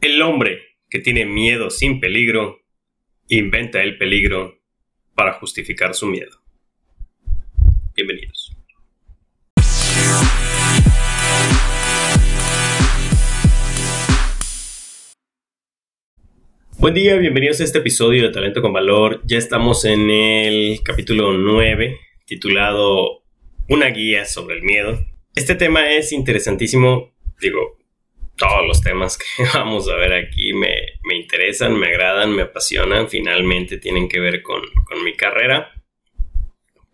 El hombre que tiene miedo sin peligro inventa el peligro para justificar su miedo. Bienvenidos. Buen día, bienvenidos a este episodio de Talento con Valor. Ya estamos en el capítulo 9, titulado Una guía sobre el miedo. Este tema es interesantísimo, digo, todos los temas que vamos a ver aquí me, interesan, me agradan, me apasionan, finalmente tienen que ver con, mi carrera.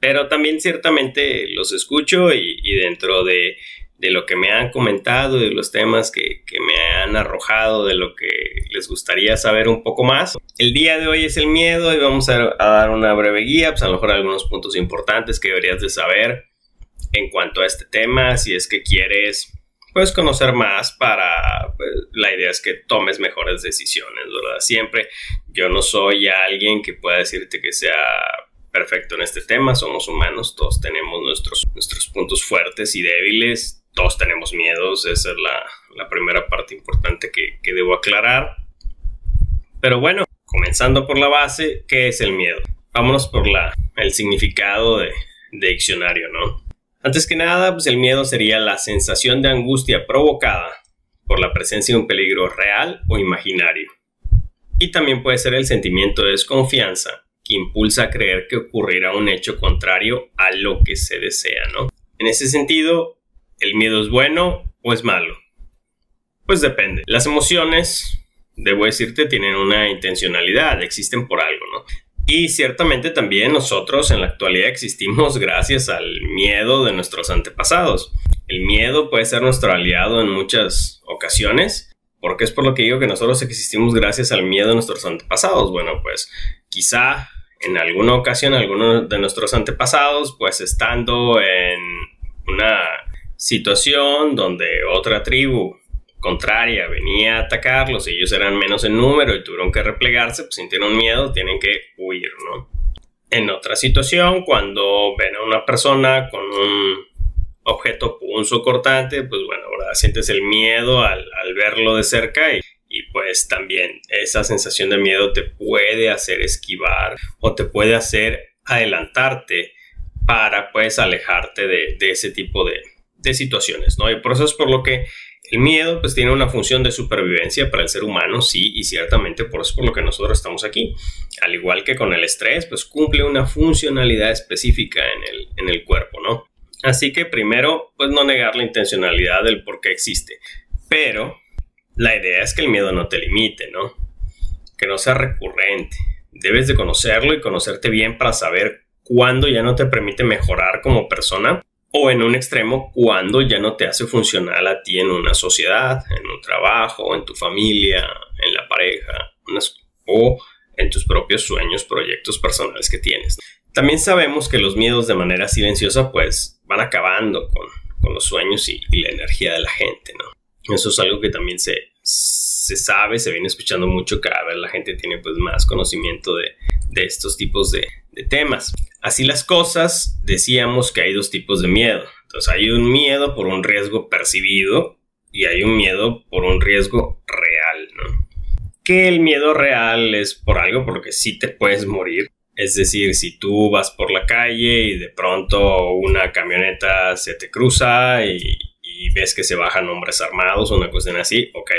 Pero también ciertamente los escucho y, dentro de, lo que me han comentado, de los temas que, me han arrojado, de lo que les gustaría saber un poco más. El día de hoy es el miedo y vamos a, a dar una breve guía, pues a lo mejor algunos puntos importantes que deberías de saber en cuanto a este tema, si es que quieres puedes conocer más para, pues, la idea es que tomes mejores decisiones, ¿verdad? Siempre yo no soy alguien que pueda decirte que sea perfecto en este tema, somos humanos, todos tenemos nuestros, nuestros puntos fuertes y débiles, todos tenemos miedos, esa es la, primera parte importante que, debo aclarar. Pero bueno, comenzando por la base, ¿qué es el miedo? Vámonos por la, el significado de, de diccionario, ¿no? Antes que nada, pues el miedo sería la sensación de angustia provocada por la presencia de un peligro real o imaginario. Y también puede ser el sentimiento de desconfianza que impulsa a creer que ocurrirá un hecho contrario a lo que se desea, ¿no? En ese sentido, ¿el miedo es bueno o es malo? Pues depende. Las emociones, debo decirte, tienen una intencionalidad, existen por algo, ¿no? Y ciertamente también nosotros en la actualidad existimos gracias al miedo de nuestros antepasados. El miedo puede ser nuestro aliado en muchas ocasiones, porque es por lo que digo que nosotros existimos gracias al miedo de nuestros antepasados. Bueno, pues quizá en alguna ocasión algunos de nuestros antepasados, pues estando en una situación donde otra tribu contraria venía a atacarlos, ellos eran menos en número y tuvieron que replegarse, pues sintieron miedo, tienen que huir, ¿no? En otra situación, cuando ven a una persona con un objeto punzo cortante, pues bueno, ¿verdad? Sientes el miedo al, verlo de cerca y, y, pues también esa sensación de miedo te puede hacer esquivar o te puede hacer adelantarte para pues alejarte de, ese tipo de, de situaciones, ¿no? Y por eso es por lo que el miedo pues tiene una función de supervivencia para el ser humano, sí, y ciertamente por eso es por lo que nosotros estamos aquí. Al igual que con el estrés, pues cumple una funcionalidad específica en el, cuerpo, ¿no? Así que primero, pues no negar la intencionalidad del por qué existe. Pero la idea es que el miedo no te limite, ¿no? Que no sea recurrente. Debes de conocerlo y conocerte bien para saber cuándo ya no te permite mejorar como persona o en un extremo cuando ya no te hace funcional a ti en una sociedad, en un trabajo, en tu familia, en la pareja o en tus propios sueños, proyectos personales que tienes. También sabemos que los miedos de manera silenciosa pues van acabando con, los sueños y, la energía de la gente, ¿no? Eso es algo que también se, se sabe, se viene escuchando mucho cada vez la gente tiene pues más conocimiento de, de estos tipos de temas. Así las cosas, decíamos que hay dos tipos de miedo. Entonces hay un miedo por un riesgo percibido y hay un miedo por un riesgo real. Que el miedo real es por algo por lo sí te puedes morir. Es decir, si tú vas por la calle y de pronto una camioneta se te cruza y, y ves que se bajan hombres armados, una cuestión así, ok,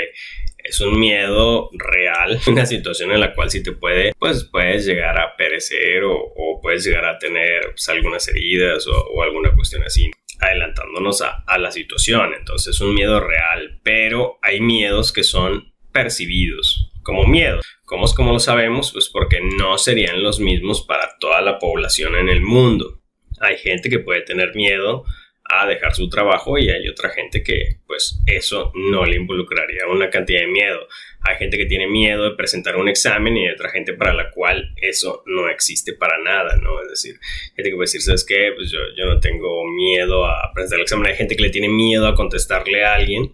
es un miedo real, una situación en la cual si te puede, pues puedes llegar a perecer o, puedes llegar a tener pues, algunas heridas o, alguna cuestión así adelantándonos a, a, la situación. Entonces es un miedo real, pero hay miedos que son percibidos como miedo. ¿Cómo es como lo sabemos? Pues porque no serían los mismos para toda la población en el mundo. Hay gente que puede tener miedo a dejar su trabajo y hay otra gente que pues eso no le involucraría una cantidad de miedo. Hay gente que tiene miedo de presentar un examen y hay otra gente para la cual eso no existe para nada, ¿no? Es decir, gente que puede decir, ¿sabes qué? Pues yo, yo no tengo miedo a presentar el examen. Hay gente que le tiene miedo a contestarle a alguien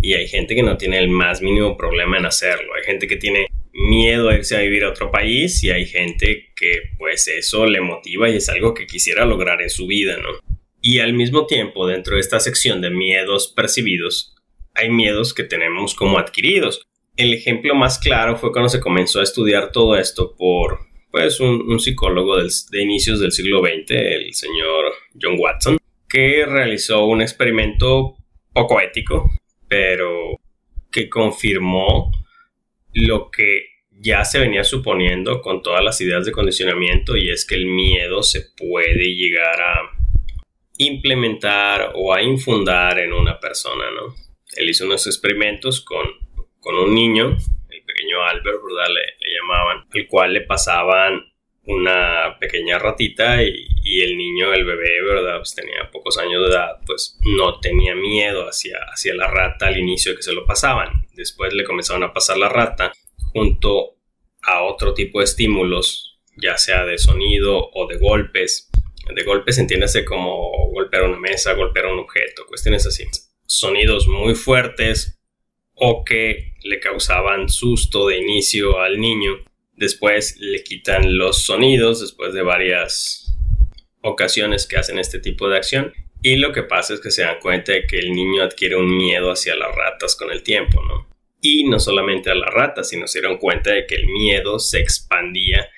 y hay gente que no tiene el más mínimo problema en hacerlo. Hay gente que tiene miedo a irse a vivir a otro país y hay gente que pues eso le motiva y es algo que quisiera lograr en su vida, ¿no? Y al mismo tiempo, dentro de esta sección de miedos percibidos, hay miedos que tenemos como adquiridos. el ejemplo más claro fue cuando se comenzó a estudiar todo esto por pues, un, psicólogo de inicios del siglo XX, el señor John Watson, que realizó un experimento poco ético, pero que confirmó lo que ya se venía suponiendo con todas las ideas de condicionamiento y es que el miedo se puede llegar a implementar o a infundar en una persona, ¿no? Él hizo unos experimentos con, con un niño, el pequeño Albert, ¿verdad? Le, llamaban, el cual le pasaban una pequeña ratita y, el niño, el bebé, ¿verdad? Pues tenía pocos años de edad, pues no tenía miedo hacia, hacia la rata al inicio que se lo pasaban. Después le comenzaron a pasar la rata junto a otro tipo de estímulos, ya sea de sonido o de golpes. De golpes entiéndase como golpear una mesa, golpear un objeto, cuestiones así. Sonidos muy fuertes o que le causaban susto de inicio al niño. Después le quitan los sonidos después de varias ocasiones que hacen este tipo de acción. Y lo que pasa es que se dan cuenta de que el niño adquiere un miedo hacia las ratas con el tiempo, ¿no? Y no solamente a las ratas, sino se dieron cuenta de que el miedo se expandía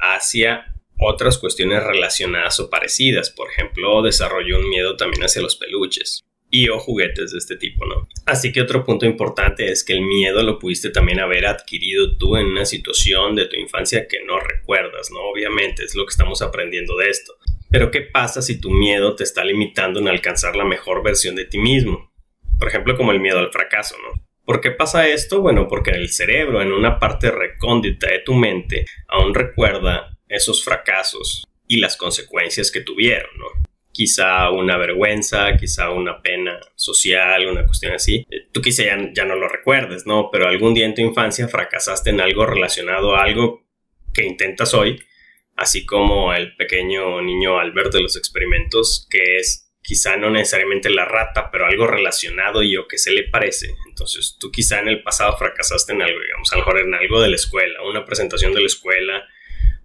hacia otras cuestiones relacionadas o parecidas. Por ejemplo, desarrolló un miedo también hacia los peluches y o juguetes de este tipo, ¿no? Así que otro punto importante es que el miedo lo pudiste también haber adquirido tú en una situación de tu infancia que no recuerdas, ¿no? Obviamente es lo que estamos aprendiendo de esto. Pero ¿qué pasa si tu miedo te está limitando en alcanzar la mejor versión de ti mismo? Por ejemplo, como el miedo al fracaso, ¿no? ¿Por qué pasa esto? Bueno, porque el cerebro, en una parte recóndita de tu mente, aún recuerda esos fracasos y las consecuencias que tuvieron, ¿no? Quizá una vergüenza, quizá una pena social, una cuestión así. Eh, tú quizá ya, no lo recuerdes, ¿no? Pero algún día en tu infancia fracasaste en algo relacionado a algo que intentas hoy, así como el pequeño niño Albert de los experimentos, que es quizá no necesariamente la rata, pero algo relacionado y o que se le parece. Entonces, tú quizá en el pasado fracasaste en algo, digamos, a lo mejor en algo de la escuela, una presentación de la escuela,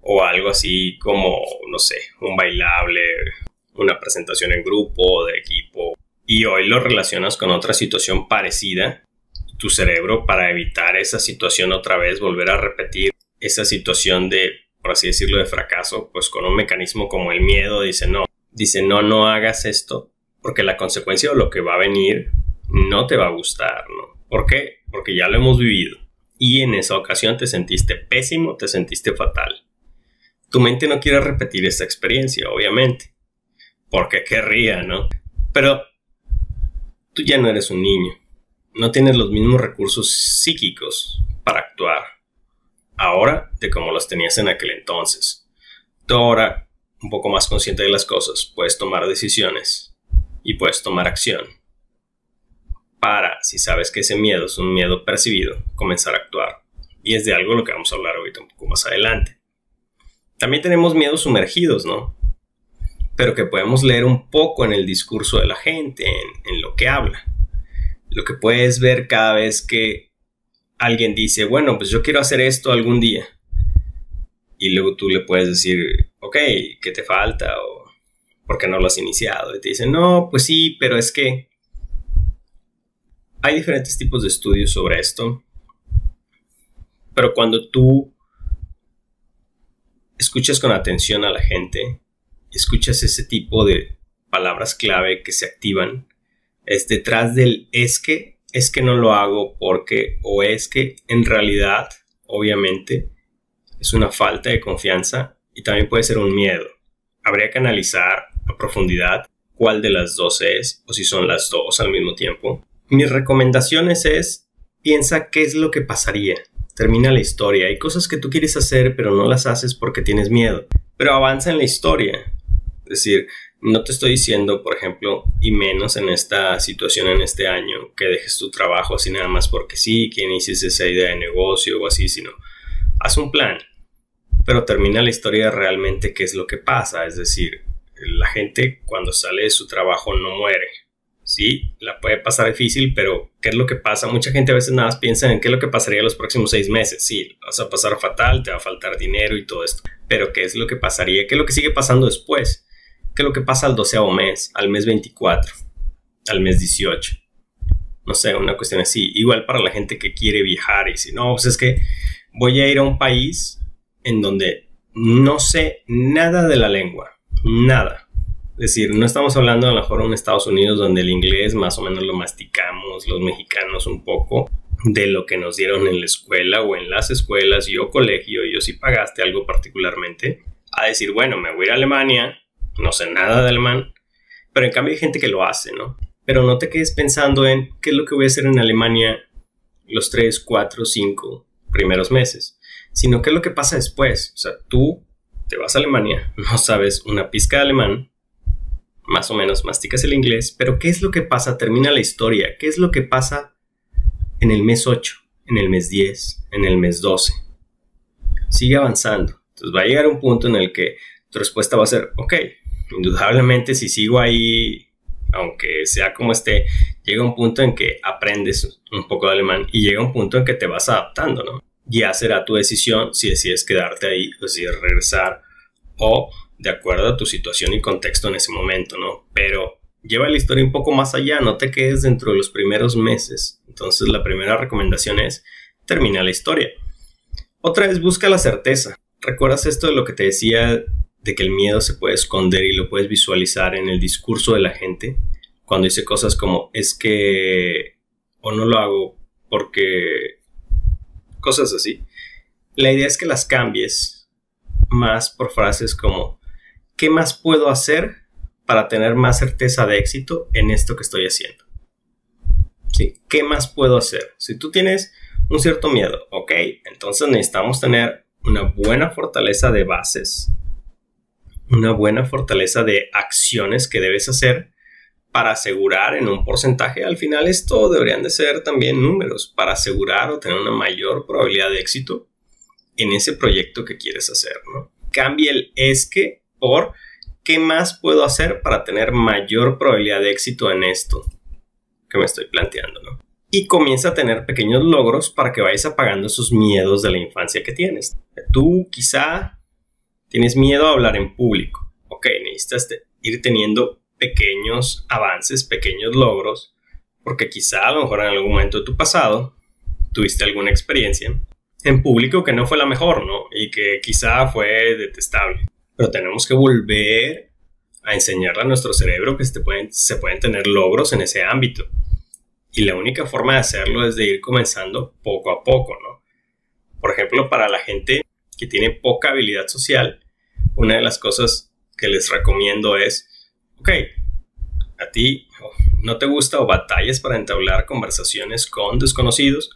o algo así como, no sé, un bailable, una presentación en grupo o de equipo, y hoy lo relacionas con otra situación parecida, tu cerebro para evitar esa situación otra vez, volver a repetir esa situación de, por así decirlo, de fracaso, pues con un mecanismo como el miedo dice no, dice no, no hagas esto, porque la consecuencia o lo que va a venir no te va a gustar, ¿no? ¿Por qué? Porque ya lo hemos vivido. Y en esa ocasión te sentiste pésimo, te sentiste fatal. Tu mente no quiere repetir esta experiencia, obviamente. Porque querría, ¿no? Pero tú ya no eres un niño. No tienes los mismos recursos psíquicos para actuar. Ahora de como los tenías en aquel entonces. Tú ahora, un poco más consciente de las cosas, puedes tomar decisiones y puedes tomar acción. Para, si sabes que ese miedo es un miedo percibido, comenzar a actuar. Y es de algo lo que vamos a hablar ahorita un poco más adelante. También tenemos miedos sumergidos, ¿no? Pero que podemos leer un poco en el discurso de la gente, en, lo que habla. Lo que puedes ver cada vez que alguien dice, bueno, pues yo quiero hacer esto algún día. Y luego tú le puedes decir, ok, ¿qué te falta? O ¿por qué no lo has iniciado? Y te dicen, no, pues sí, pero es que hay diferentes tipos de estudios sobre esto. Pero cuando tú escuchas con atención a la gente, escuchas ese tipo de palabras clave que se activan, es detrás del es que, es que no lo hago porque, o es que en realidad, obviamente, es una falta de confianza y también puede ser un miedo. Habría que analizar a profundidad cuál de las dos es o si son las dos al mismo tiempo. Mis recomendaciones es piensa qué es lo que pasaría termina la historia. Hay cosas que tú quieres hacer pero no las haces porque tienes miedo. Pero avanza en la historia. Es decir, no te estoy diciendo, por ejemplo, y menos en esta situación en este año, que dejes tu trabajo así nada más porque sí, que inicies esa idea de negocio o así, sino haz un plan. Pero termina la historia realmente qué es lo que pasa. Es decir, la gente cuando sale de su trabajo no muere sí, la puede pasar difícil, pero ¿qué es lo que pasa? Mucha gente a veces nada piensa en qué es lo que pasaría los próximos seis meses. Sí, vas a pasar fatal, te va a faltar dinero y todo esto. Pero ¿qué es lo que pasaría? ¿Qué es lo que sigue pasando después? ¿Qué es lo que pasa al doceavo mes, al mes 24, al mes 18? No sé, una cuestión así. Igual para la gente que quiere viajar y si no, pues es que voy a ir a un país en donde no sé nada de la lengua. Nada. Decir, no estamos hablando a lo mejor en Estados Unidos donde el inglés más o menos lo masticamos los mexicanos un poco de lo que nos dieron en la escuela o en las escuelas, yo colegio, yo si pagaste algo particularmente, a decir, bueno, me voy a ir a Alemania, no sé nada de alemán, pero en cambio hay gente que lo hace, ¿no? Pero no te quedes pensando en qué es lo que voy a hacer en Alemania los 3, 4, 5 primeros meses, sino qué es lo que pasa después. O sea, tú te vas a Alemania, no sabes una pizca de alemán, más o menos masticas el inglés, pero ¿qué es lo que pasa? Termina la historia. ¿Qué es lo que pasa en el mes 8, en el mes 10, en el mes 12? Sigue avanzando. Entonces va a llegar un punto en el que tu respuesta va a ser, ok, indudablemente si sigo ahí, aunque sea como esté, llega un punto en que aprendes un poco de alemán y llega un punto en que te vas adaptando, ¿no? Ya será tu decisión si decides quedarte ahí o si regresar o de acuerdo a tu situación y contexto en ese momento, ¿no? Pero lleva la historia un poco más allá, no te quedes dentro de los primeros meses. Entonces la primera recomendación es termina la historia. Otra es busca la certeza. ¿Recuerdas esto de lo que te decía de que el miedo se puede esconder y lo puedes visualizar en el discurso de la gente cuando dice cosas como es que o no lo hago porque cosas así. La idea es que las cambies más por frases como ¿qué más puedo hacer para tener más certeza de éxito en esto que estoy haciendo? ¿Sí? ¿Qué más puedo hacer? Si tú tienes un cierto miedo, ok, entonces necesitamos tener una buena fortaleza de bases una buena fortaleza de acciones que debes hacer para asegurar en un porcentaje. Al final esto deberían de ser también números para asegurar o tener una mayor probabilidad de éxito en ese proyecto que quieres hacer. ¿no? Cambia el es que por qué más puedo hacer para tener mayor probabilidad de éxito en esto que me estoy planteando. ¿no? Y comienza a tener pequeños logros para que vayas apagando esos miedos de la infancia que tienes. Tú quizá Tienes miedo a hablar en público. Ok, necesitas ir teniendo pequeños avances, pequeños logros, porque quizá a lo mejor en algún momento de tu pasado tuviste alguna experiencia en público que no fue la mejor, ¿no? Y que quizá fue detestable. Pero tenemos que volver a enseñarle a nuestro cerebro que se pueden, se pueden tener logros en ese ámbito. Y la única forma de hacerlo es de ir comenzando poco a poco, ¿no? Por ejemplo, para la gente que tiene poca habilidad social, una de las cosas que les recomiendo es, ok, a ti no te gusta o batallas para entablar conversaciones con desconocidos,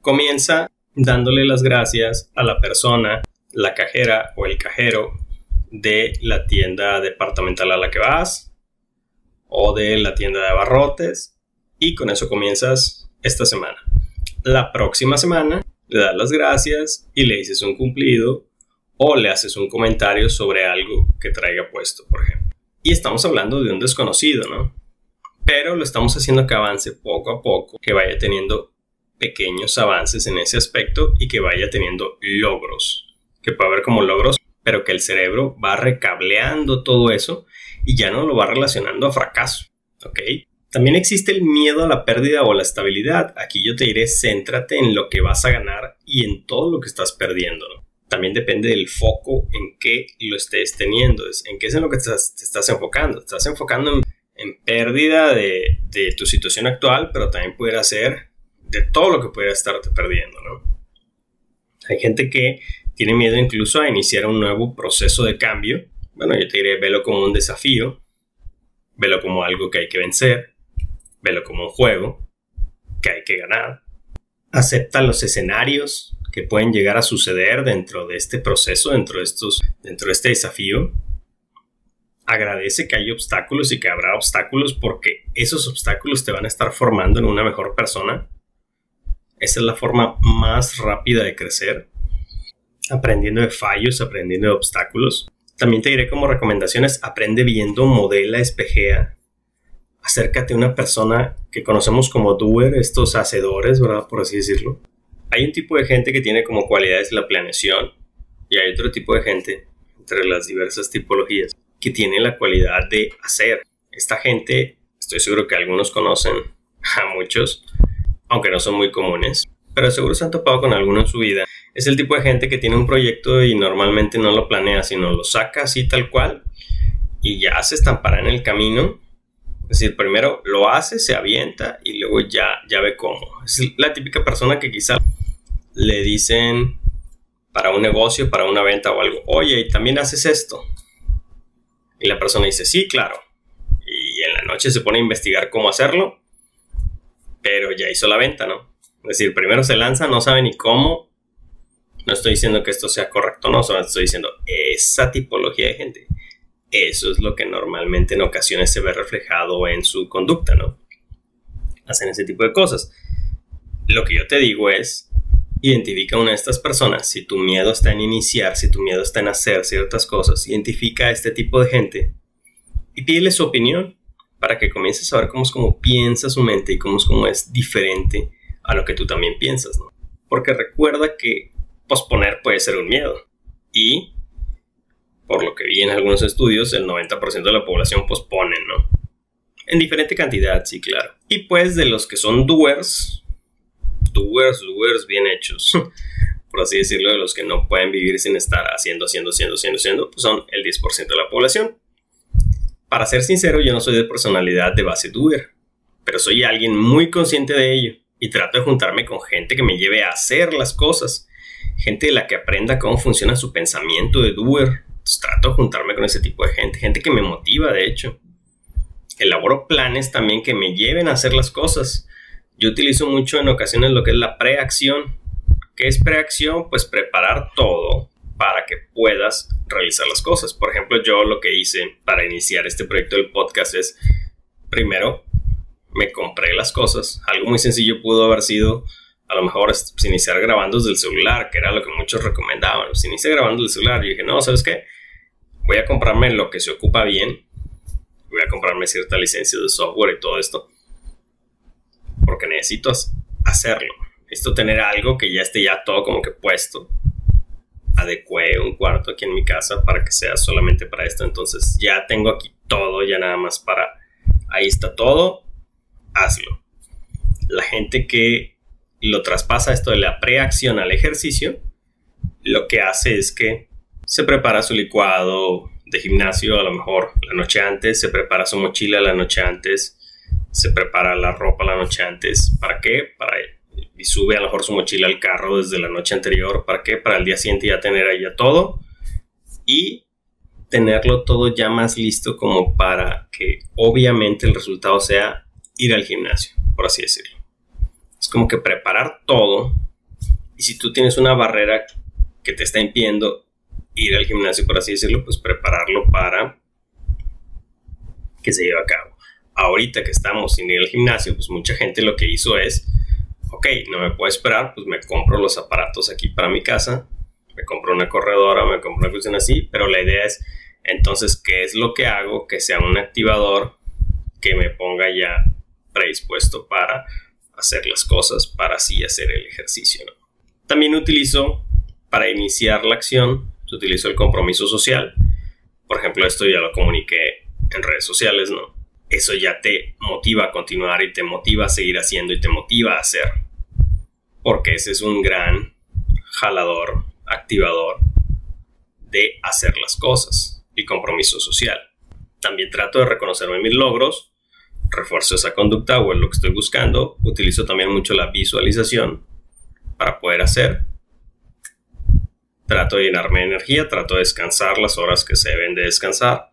comienza dándole las gracias a la persona, la cajera o el cajero de la tienda departamental a la que vas o de la tienda de abarrotes y con eso comienzas esta semana. La próxima semana le das las gracias y le dices un cumplido o le haces un comentario sobre algo que traiga puesto, por ejemplo. Y estamos hablando de un desconocido, ¿no? Pero lo estamos haciendo que avance poco a poco, que vaya teniendo pequeños avances en ese aspecto y que vaya teniendo logros, que puede haber como logros, pero que el cerebro va recableando todo eso y ya no lo va relacionando a fracaso, ¿ok? También existe el miedo a la pérdida o a la estabilidad. Aquí yo te diré, céntrate en lo que vas a ganar y en todo lo que estás perdiendo. También depende del foco en que lo estés teniendo, en qué es en lo que te estás, enfocando. Estás enfocando en, pérdida de, tu situación actual, pero también puede ser de todo lo que pueda estarte perdiendo. Hay gente que tiene miedo incluso a iniciar un nuevo proceso de cambio. Bueno, yo te diré, velo como un desafío, velo como algo que hay que vencer velo como un juego que hay que ganar. Acepta los escenarios que pueden llegar a suceder dentro de este proceso, dentro de, estos, dentro de este desafío. Agradece que hay obstáculos y que habrá obstáculos porque esos obstáculos te van a estar formando en una mejor persona. Esa es la forma más rápida de crecer. Aprendiendo de fallos, aprendiendo de obstáculos. También te diré como recomendaciones, aprende viendo, modela, espejea acércate a una persona que conocemos como doer, estos hacedores, ¿verdad? Por así decirlo. Hay un tipo de gente que tiene como cualidades la planeación y hay otro tipo de gente, entre las diversas tipologías, que tiene la cualidad de hacer. Esta gente, estoy seguro que algunos conocen a muchos, aunque no son muy comunes, pero seguro se han topado con alguno en su vida. Es el tipo de gente que tiene un proyecto y normalmente no lo planea, sino lo saca así tal cual y ya se estampará en el camino. Es decir, primero lo hace, se avienta y luego ya, ya ve cómo. Es la típica persona que quizá le dicen para un negocio, para una venta o algo, oye, ¿y también haces esto? Y la persona dice, sí, claro. Y en la noche se pone a investigar cómo hacerlo, pero ya hizo la venta, ¿no? Es decir, primero se lanza, no sabe ni cómo. No estoy diciendo que esto sea correcto, no, estoy diciendo esa tipología de gente. Eso es lo que normalmente en ocasiones se ve reflejado en su conducta, ¿no? Hacen ese tipo de cosas. Lo que yo te digo es, identifica a una de estas personas. Si tu miedo está en iniciar, si tu miedo está en hacer ciertas cosas, identifica a este tipo de gente y pídele su opinión para que comiences a ver cómo es como piensa su mente y cómo es como es diferente a lo que tú también piensas, ¿no? Porque recuerda que posponer puede ser un miedo y por lo que vi en algunos estudios, el 90% de la población pospone, ¿no? En diferente cantidad, sí, claro. Y pues de los que son doers, doers, doers bien hechos, por así decirlo, de los que no pueden vivir sin estar haciendo, haciendo, haciendo, haciendo, haciendo, pues son el 10% de la población. Para ser sincero, yo no soy de personalidad de base doer, pero soy alguien muy consciente de ello y trato de juntarme con gente que me lleve a hacer las cosas, gente de la que aprenda cómo funciona su pensamiento de doer. trato de juntarme con ese tipo de gente, gente que me motiva, de hecho. Elaboro planes también que me lleven a hacer las cosas yo utilizo mucho en ocasiones lo que es la preacción. ¿Qué es preacción? Pues preparar todo para que puedas realizar las cosas. Por ejemplo, yo lo que hice para iniciar este proyecto del podcast es, primero, me compré las cosas. Algo muy sencillo pudo haber sido, a lo mejor, pues, iniciar grabando desde el celular, que era lo que muchos recomendaban. Pues inicié grabando desde el celular y dije, no, ¿sabes qué? Voy a comprarme lo que se ocupa bien. Voy a comprarme cierta licencia de software y todo esto porque necesito hacerlo. Necesito tener algo que ya esté ya todo como que puesto. Adecué un cuarto aquí en mi casa para que sea solamente para esto. Entonces ya tengo aquí todo, ya nada más para... Ahí está todo, hazlo. La gente que lo traspasa esto de la preacción al ejercicio, lo que hace es que se prepara su licuado de gimnasio a lo mejor la noche antes, se prepara su mochila la noche antes, se prepara la ropa la noche antes. ¿Para qué? Para y sube a lo mejor su mochila al carro desde la noche anterior. ¿Para qué? Para el día siguiente ya tener ahí ya todo y tenerlo todo ya más listo como para que obviamente el resultado sea ir al gimnasio, por así decirlo. Es como que preparar todo y si tú tienes una barrera que te está impidiendo ir al gimnasio, por así decirlo, pues prepararlo para que se lleve a cabo ahorita que estamos sin ir al gimnasio, pues mucha gente lo que hizo es, ok, no me puedo esperar, pues me compro los aparatos aquí para mi casa, me compro una corredora, me compro una cuestión así, pero la idea es, entonces, ¿qué es lo que hago? Que sea un activador que me ponga ya predispuesto para hacer las cosas, para así hacer el ejercicio. También utilizo, para iniciar la acción, utilizo el compromiso social. Por ejemplo, esto ya lo comuniqué en redes sociales, ¿no? eso ya te motiva a continuar y te motiva a seguir haciendo y te motiva a hacer. Porque ese es un gran jalador, activador de hacer las cosas y compromiso social. También trato de reconocerme mis logros, refuerzo esa conducta o es lo que estoy buscando. Utilizo también mucho la visualización para poder hacer. Trato de llenarme de energía, trato de descansar las horas que se deben de descansar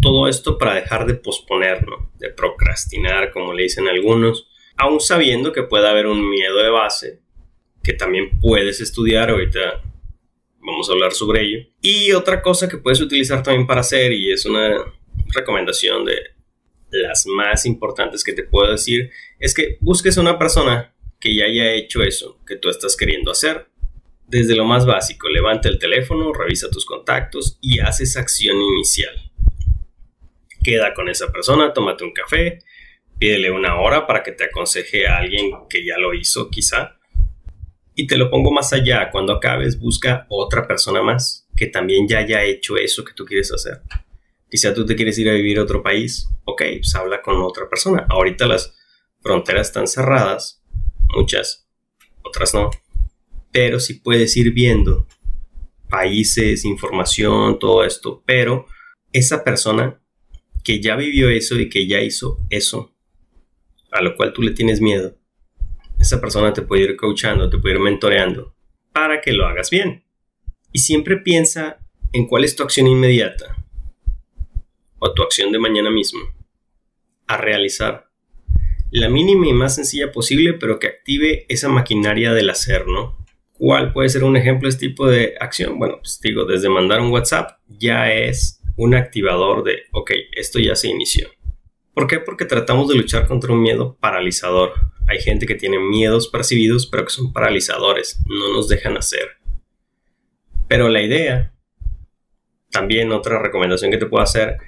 todo esto para dejar de posponerlo, de procrastinar, como le dicen algunos, aún sabiendo que puede haber un miedo de base, que también puedes estudiar, ahorita vamos a hablar sobre ello. Y otra cosa que puedes utilizar también para hacer, y es una recomendación de las más importantes que te puedo decir, es que busques a una persona que ya haya hecho eso que tú estás queriendo hacer. Desde lo más básico, levanta el teléfono, revisa tus contactos y haces acción inicial queda con esa persona, tómate un café, pídele una hora para que te aconseje a alguien que ya lo hizo quizá. Y te lo pongo más allá, cuando acabes busca otra persona más que también ya haya hecho eso que tú quieres hacer. Quizá tú te quieres ir a vivir a otro país, ok, pues habla con otra persona. Ahorita las fronteras tan cerradas, muchas, otras no, pero sí puedes ir viendo países, información, todo esto, pero esa persona que ya vivió eso y que ya hizo eso, a lo cual tú le tienes miedo, esa persona te puede ir coachando, te puede ir mentoreando para que lo hagas bien. Y siempre piensa en cuál es tu acción inmediata o tu acción de mañana mismo a realizar. La mínima y más sencilla posible, pero que active esa maquinaria del hacer, ¿no? ¿Cuál puede ser un ejemplo de este tipo de acción? Bueno, pues digo, desde mandar un WhatsApp ya es un activador de, ok, esto ya se inició. ¿Por qué? Porque tratamos de luchar contra un miedo paralizador. Hay gente que tiene miedos percibidos, pero que son paralizadores, no nos dejan hacer. Pero la idea, también otra recomendación que te puedo hacer,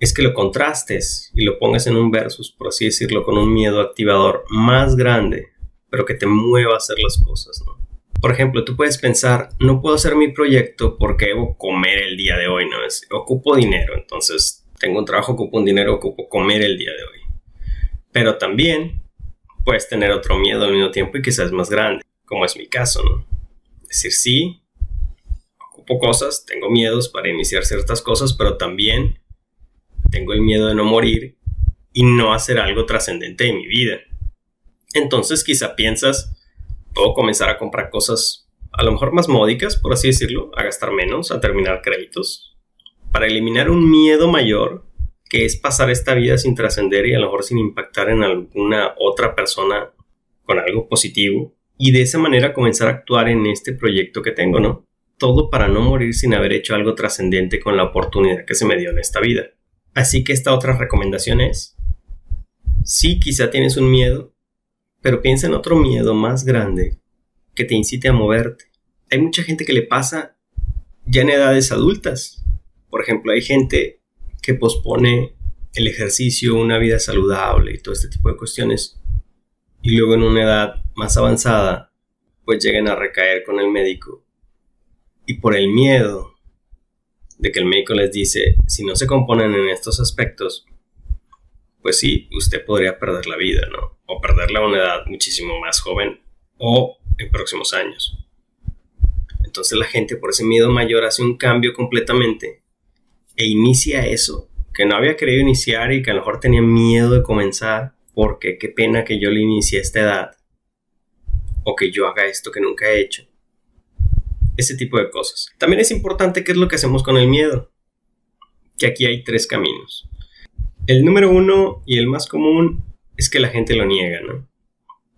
es que lo contrastes y lo pongas en un versus, por así decirlo, con un miedo activador más grande, pero que te mueva a hacer las cosas. Por ejemplo, tú puedes pensar, no puedo hacer mi proyecto porque debo comer el día de hoy, ¿no? Es, ocupo dinero, entonces tengo un trabajo, ocupo un dinero, ocupo comer el día de hoy. Pero también puedes tener otro miedo al mismo tiempo y quizás más grande, como es mi caso, ¿no? decir, sí, ocupo cosas, tengo miedos para iniciar ciertas cosas, pero también tengo el miedo de no morir y no hacer algo trascendente en mi vida. Entonces quizá piensas, puedo comenzar a comprar cosas a lo mejor más módicas, por así decirlo, a gastar menos, a terminar créditos, para eliminar un miedo mayor que es pasar esta vida sin trascender y a lo mejor sin impactar en alguna otra persona con algo positivo y de esa manera comenzar a actuar en este proyecto que tengo, ¿no? Todo para no morir sin haber hecho algo trascendente con la oportunidad que se me dio en esta vida. Así que esta otra recomendación es, sí, quizá tienes un miedo, pero piensa en otro miedo más grande que te incite a moverte. Hay mucha gente que le pasa ya en edades adultas. Por ejemplo, hay gente que pospone el ejercicio, una vida saludable y todo este tipo de cuestiones. Y luego en una edad más avanzada, pues llegan a recaer con el médico. Y por el miedo de que el médico les dice, si no se componen en estos aspectos, pues sí, usted podría perder la vida, ¿no? O perderla a una edad muchísimo más joven o en próximos años. Entonces la gente por ese miedo mayor hace un cambio completamente e inicia eso que no había querido iniciar y que a lo mejor tenía miedo de comenzar porque qué pena que yo le inicie a esta edad o que yo haga esto que nunca he hecho. Ese tipo de cosas. También es importante qué es lo que hacemos con el miedo. Que aquí hay tres caminos. El número uno y el más común es que la gente lo niega, ¿no?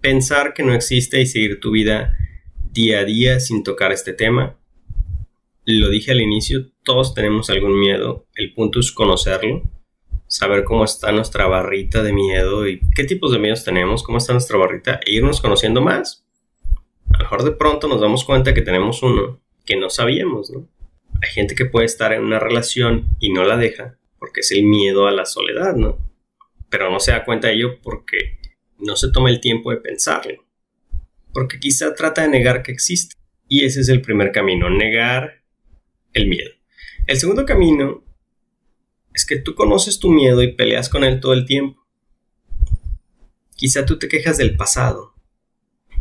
pensar que no existe y seguir tu vida día a día sin tocar este tema. Lo dije al inicio, todos tenemos algún miedo. El punto es conocerlo, saber cómo está nuestra barrita de miedo y qué tipos de miedos tenemos, cómo está nuestra barrita e irnos conociendo más. A lo mejor de pronto nos damos cuenta que tenemos uno que no sabíamos, ¿no? Hay gente que puede estar en una relación y no la deja porque es el miedo a la soledad, ¿no? Pero no se da cuenta de ello porque no se toma el tiempo de pensarlo, porque quizá trata de negar que existe. Y ese es el primer camino, negar el miedo. El segundo camino es que tú conoces tu miedo y peleas con él todo el tiempo. Quizá tú te quejas del pasado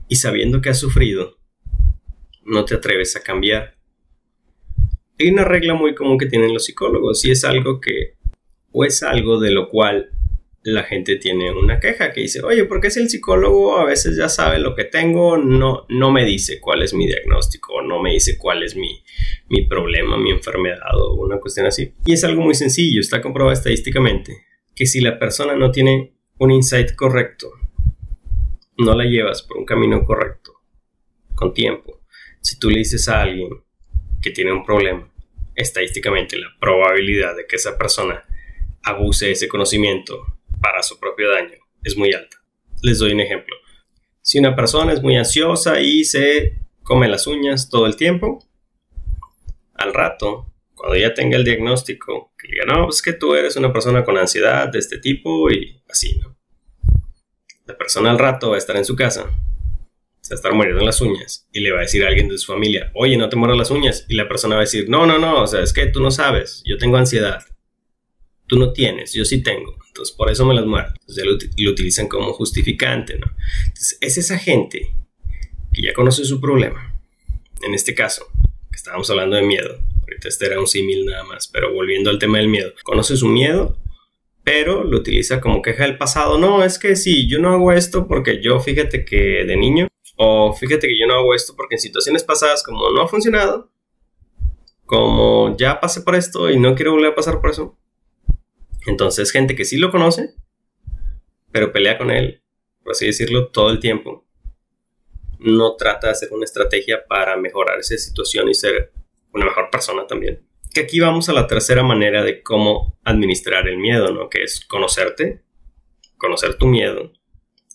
y sabiendo que has sufrido, no te atreves a cambiar. Hay una regla muy común que tienen los psicólogos y es algo que o es algo de lo cual la gente tiene una queja que dice, oye, ¿por qué si el psicólogo a veces ya sabe lo que tengo, no, no me dice cuál es mi diagnóstico, no me dice cuál es mi, mi problema, mi enfermedad o una cuestión así? Y es algo muy sencillo, está comprobado estadísticamente, que si la persona no tiene un insight correcto, no la llevas por un camino correcto, con tiempo, si tú le dices a alguien que tiene un problema, estadísticamente la probabilidad de que esa persona abuse ese conocimiento para su propio daño es muy alta. Les doy un ejemplo. Si una persona es muy ansiosa y se come las uñas todo el tiempo, al rato, cuando ya tenga el diagnóstico, que diga, no, es que tú eres una persona con ansiedad de este tipo y así, ¿no? La persona al rato va a estar en su casa, se va a estar muriendo las uñas y le va a decir a alguien de su familia, oye, no te mueras las uñas. Y la persona va a decir, no, no, no, o sea, es que tú no sabes, yo tengo ansiedad tú no tienes, yo sí tengo, entonces por eso me las muerdo. Entonces lo, lo utilizan como justificante. Entonces es esa gente que ya conoce su problema. En este caso, que estábamos hablando de miedo. Ahorita este era un símil nada más, pero volviendo al tema del miedo. Conoce su miedo, pero lo utiliza como queja del pasado. No, es que sí, yo no hago esto porque yo fíjate que de niño, o fíjate que yo no hago esto porque en situaciones pasadas como no ha funcionado, como ya pasé por esto y no quiero volver a pasar por eso. Entonces, gente que sí lo conoce, pero pelea con él, por así decirlo, todo el tiempo. No trata de hacer una estrategia para mejorar esa situación y ser una mejor persona también. Que aquí vamos a la tercera manera de cómo administrar el miedo, ¿no? Que es conocerte, conocer tu miedo.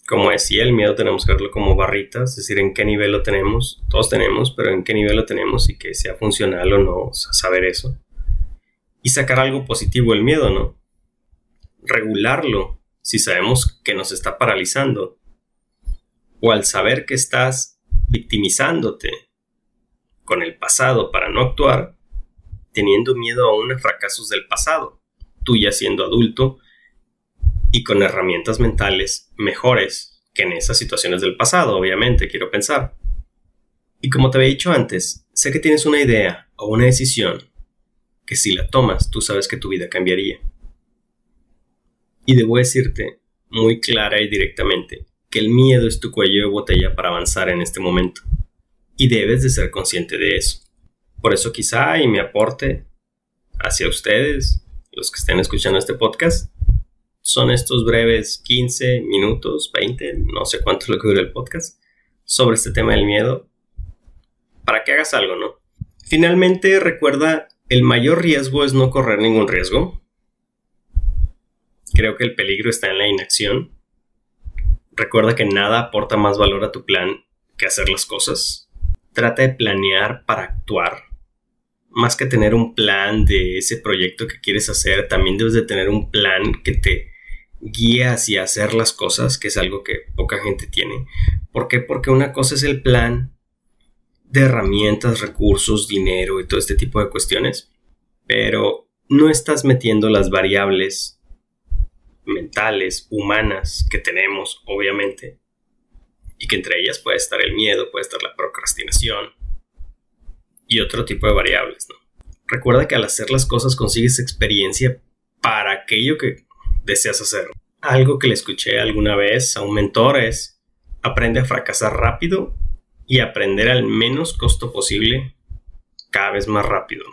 Como decía, el miedo tenemos que verlo como barritas, es decir, en qué nivel lo tenemos, todos tenemos, pero en qué nivel lo tenemos y que sea funcional o no, saber eso. Y sacar algo positivo del miedo, ¿no? Regularlo si sabemos que nos está paralizando. O al saber que estás victimizándote con el pasado para no actuar, teniendo miedo a unos fracasos del pasado, tú ya siendo adulto y con herramientas mentales mejores que en esas situaciones del pasado, obviamente, quiero pensar. Y como te había dicho antes, sé que tienes una idea o una decisión que si la tomas, tú sabes que tu vida cambiaría. Y debo decirte muy clara y directamente que el miedo es tu cuello de botella para avanzar en este momento. Y debes de ser consciente de eso. Por eso quizá y mi aporte hacia ustedes, los que estén escuchando este podcast, son estos breves 15 minutos, 20, no sé cuánto es lo que dura el podcast, sobre este tema del miedo, para que hagas algo, ¿no? Finalmente, recuerda, el mayor riesgo es no correr ningún riesgo. Creo que el peligro está en la inacción. Recuerda que nada aporta más valor a tu plan que hacer las cosas. Trata de planear para actuar más que tener un plan de ese proyecto que quieres hacer, también debes de tener un plan que te guíe hacia hacer las cosas, que es algo que poca gente tiene. ¿Por qué? Porque una cosa es el plan de herramientas, recursos, dinero y todo este tipo de cuestiones, pero no estás metiendo las variables mentales, humanas que tenemos, obviamente, y que entre ellas puede estar el miedo, puede estar la procrastinación, y otro tipo de variables. ¿no? Recuerda que al hacer las cosas consigues experiencia para aquello que deseas hacer. Algo que le escuché alguna vez a un mentor es aprende a fracasar rápido y aprender al menos costo posible cada vez más rápido.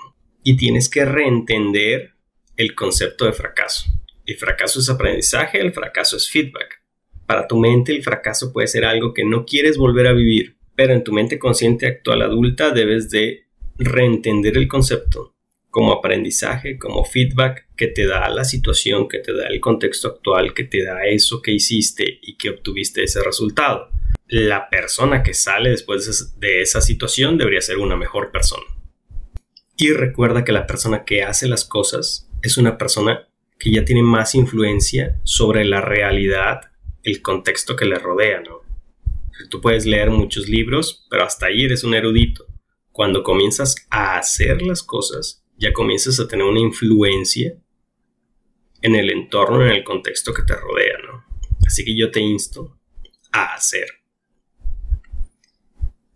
Y tienes que reentender el concepto de fracaso. El fracaso es aprendizaje, el fracaso es feedback. Para tu mente el fracaso puede ser algo que no quieres volver a vivir, pero en tu mente consciente actual adulta debes de reentender el concepto como aprendizaje, como feedback que te da la situación, que te da el contexto actual, que te da eso que hiciste y que obtuviste ese resultado. La persona que sale después de esa situación debería ser una mejor persona. Y recuerda que la persona que hace las cosas es una persona que ya tiene más influencia sobre la realidad, el contexto que le rodea, ¿no? Tú puedes leer muchos libros, pero hasta ahí eres un erudito cuando comienzas a hacer las cosas, ya comienzas a tener una influencia en el entorno, en el contexto que te rodea, ¿no? Así que yo te insto a hacer.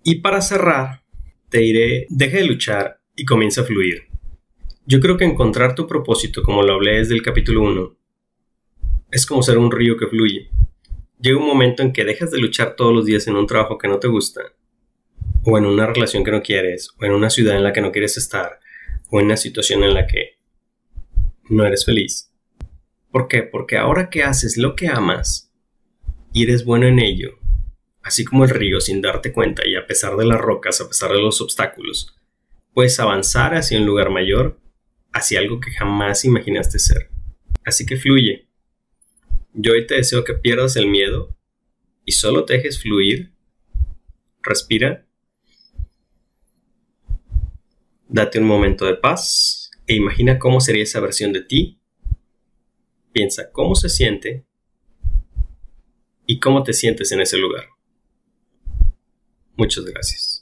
Y para cerrar, te diré, deja de luchar y comienza a fluir. Yo creo que encontrar tu propósito, como lo hablé desde el capítulo 1, es como ser un río que fluye. Llega un momento en que dejas de luchar todos los días en un trabajo que no te gusta o en una relación que no quieres, o en una ciudad en la que no quieres estar, o en una situación en la que no eres feliz. ¿Por qué? Porque ahora que haces lo que amas y eres bueno en ello, así como el río sin darte cuenta y a pesar de las rocas, a pesar de los obstáculos, puedes avanzar hacia un lugar mayor, hacia algo que jamás imaginaste ser. Así que fluye. Yo hoy te deseo que pierdas el miedo y solo te dejes fluir. Respira Date un momento de paz e imagina cómo sería esa versión de ti. Piensa cómo se siente y cómo te sientes en ese lugar. Muchas gracias.